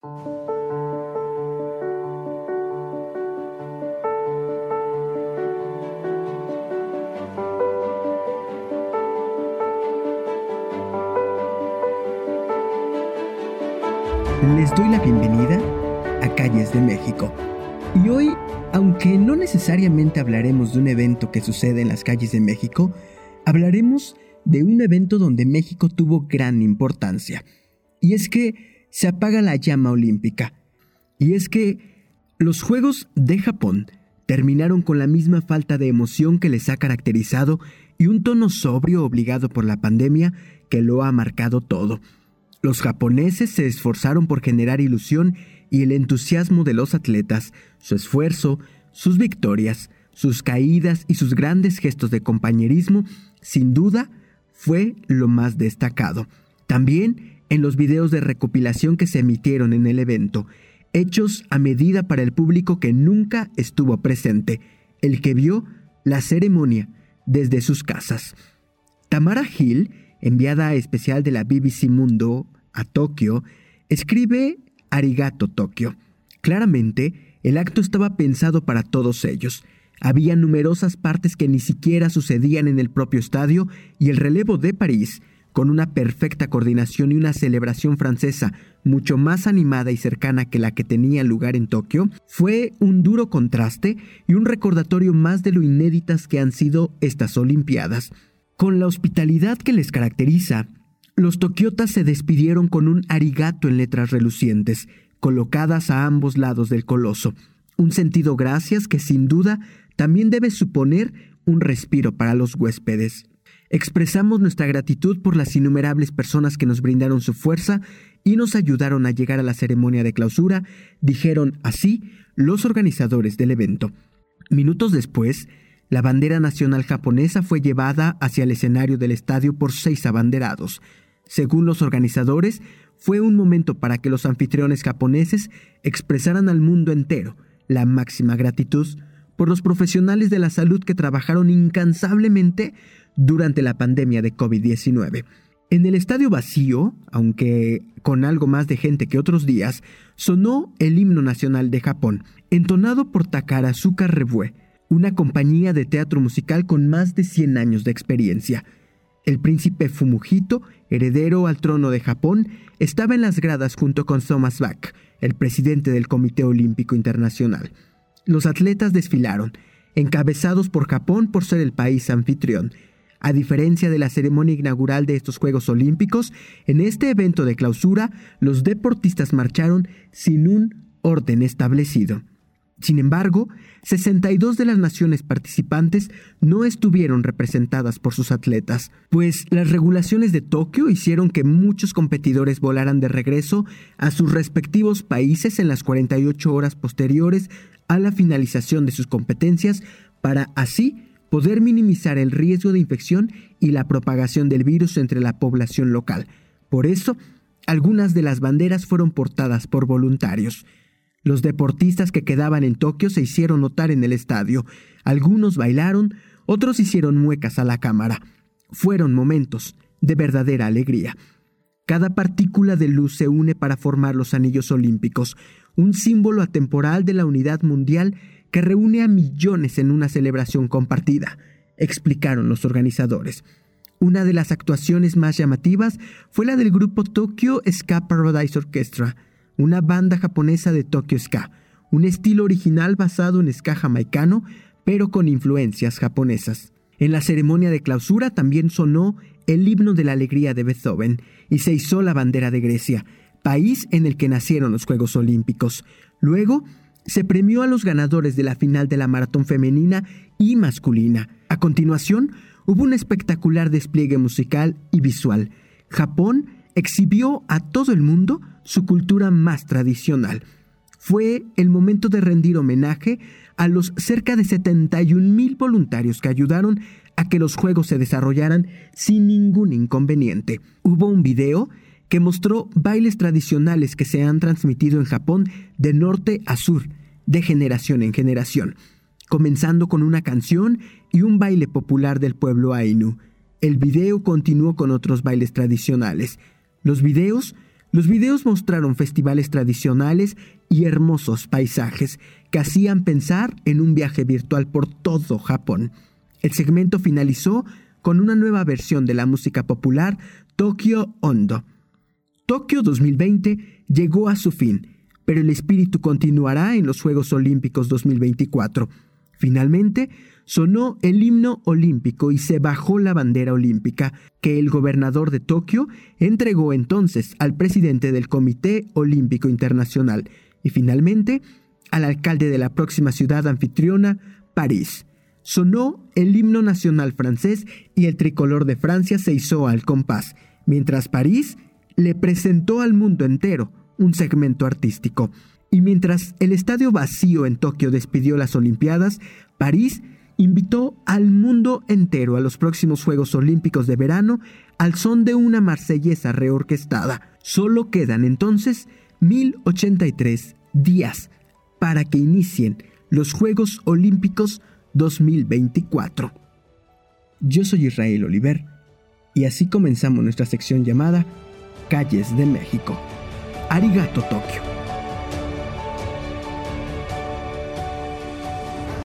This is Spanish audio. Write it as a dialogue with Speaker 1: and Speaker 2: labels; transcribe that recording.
Speaker 1: Les doy la bienvenida a Calles de México. Y hoy, aunque no necesariamente hablaremos de un evento que sucede en las calles de México, hablaremos de un evento donde México tuvo gran importancia. Y es que se apaga la llama olímpica. Y es que los Juegos de Japón terminaron con la misma falta de emoción que les ha caracterizado y un tono sobrio obligado por la pandemia que lo ha marcado todo. Los japoneses se esforzaron por generar ilusión y el entusiasmo de los atletas, su esfuerzo, sus victorias, sus caídas y sus grandes gestos de compañerismo, sin duda, fue lo más destacado. También en los videos de recopilación que se emitieron en el evento, hechos a medida para el público que nunca estuvo presente, el que vio la ceremonia desde sus casas. Tamara Hill enviada especial de la BBC Mundo a Tokio, escribe Arigato Tokio. Claramente, el acto estaba pensado para todos ellos. Había numerosas partes que ni siquiera sucedían en el propio estadio y el relevo de París, con una perfecta coordinación y una celebración francesa mucho más animada y cercana que la que tenía lugar en Tokio, fue un duro contraste y un recordatorio más de lo inéditas que han sido estas Olimpiadas. Con la hospitalidad que les caracteriza, los tokiotas se despidieron con un arigato en letras relucientes, colocadas a ambos lados del coloso. Un sentido gracias que sin duda también debe suponer un respiro para los huéspedes. Expresamos nuestra gratitud por las innumerables personas que nos brindaron su fuerza y nos ayudaron a llegar a la ceremonia de clausura, dijeron así los organizadores del evento. Minutos después, la bandera nacional japonesa fue llevada hacia el escenario del estadio por seis abanderados. Según los organizadores, fue un momento para que los anfitriones japoneses expresaran al mundo entero la máxima gratitud por los profesionales de la salud que trabajaron incansablemente durante la pandemia de COVID-19. En el estadio vacío, aunque con algo más de gente que otros días, sonó el himno nacional de Japón, entonado por Takarazuka Revue, una compañía de teatro musical con más de 100 años de experiencia. El príncipe Fumujito, heredero al trono de Japón, estaba en las gradas junto con Thomas Bach, el presidente del Comité Olímpico Internacional. Los atletas desfilaron, encabezados por Japón por ser el país anfitrión. A diferencia de la ceremonia inaugural de estos Juegos Olímpicos, en este evento de clausura, los deportistas marcharon sin un orden establecido. Sin embargo, 62 de las naciones participantes no estuvieron representadas por sus atletas, pues las regulaciones de Tokio hicieron que muchos competidores volaran de regreso a sus respectivos países en las 48 horas posteriores a la finalización de sus competencias para así poder minimizar el riesgo de infección y la propagación del virus entre la población local. Por eso, algunas de las banderas fueron portadas por voluntarios. Los deportistas que quedaban en Tokio se hicieron notar en el estadio. Algunos bailaron, otros hicieron muecas a la cámara. Fueron momentos de verdadera alegría. Cada partícula de luz se une para formar los anillos olímpicos, un símbolo atemporal de la unidad mundial que reúne a millones en una celebración compartida, explicaron los organizadores. Una de las actuaciones más llamativas fue la del grupo Tokyo Ska Paradise Orchestra, una banda japonesa de Tokyo Ska, un estilo original basado en ska jamaicano, pero con influencias japonesas. En la ceremonia de clausura también sonó el himno de la alegría de Beethoven y se izó la bandera de Grecia, país en el que nacieron los Juegos Olímpicos. Luego, se premió a los ganadores de la final de la maratón femenina y masculina. A continuación, hubo un espectacular despliegue musical y visual. Japón exhibió a todo el mundo su cultura más tradicional. Fue el momento de rendir homenaje a los cerca de 71 mil voluntarios que ayudaron a que los juegos se desarrollaran sin ningún inconveniente. Hubo un video que mostró bailes tradicionales que se han transmitido en Japón de norte a sur, de generación en generación, comenzando con una canción y un baile popular del pueblo Ainu. El video continuó con otros bailes tradicionales. Los videos Los videos mostraron festivales tradicionales y hermosos paisajes que hacían pensar en un viaje virtual por todo Japón. El segmento finalizó con una nueva versión de la música popular Tokyo Hondo. Tokio 2020 llegó a su fin, pero el espíritu continuará en los Juegos Olímpicos 2024. Finalmente, sonó el himno olímpico y se bajó la bandera olímpica que el gobernador de Tokio entregó entonces al presidente del Comité Olímpico Internacional y finalmente al alcalde de la próxima ciudad anfitriona, París. Sonó el himno nacional francés y el tricolor de Francia se hizo al compás, mientras París le presentó al mundo entero un segmento artístico. Y mientras el estadio vacío en Tokio despidió las Olimpiadas, París invitó al mundo entero a los próximos Juegos Olímpicos de verano al son de una marsellesa reorquestada. Solo quedan entonces 1083 días para que inicien los Juegos Olímpicos 2024. Yo soy Israel Oliver y así comenzamos nuestra sección llamada Calles de México. ありがとう東京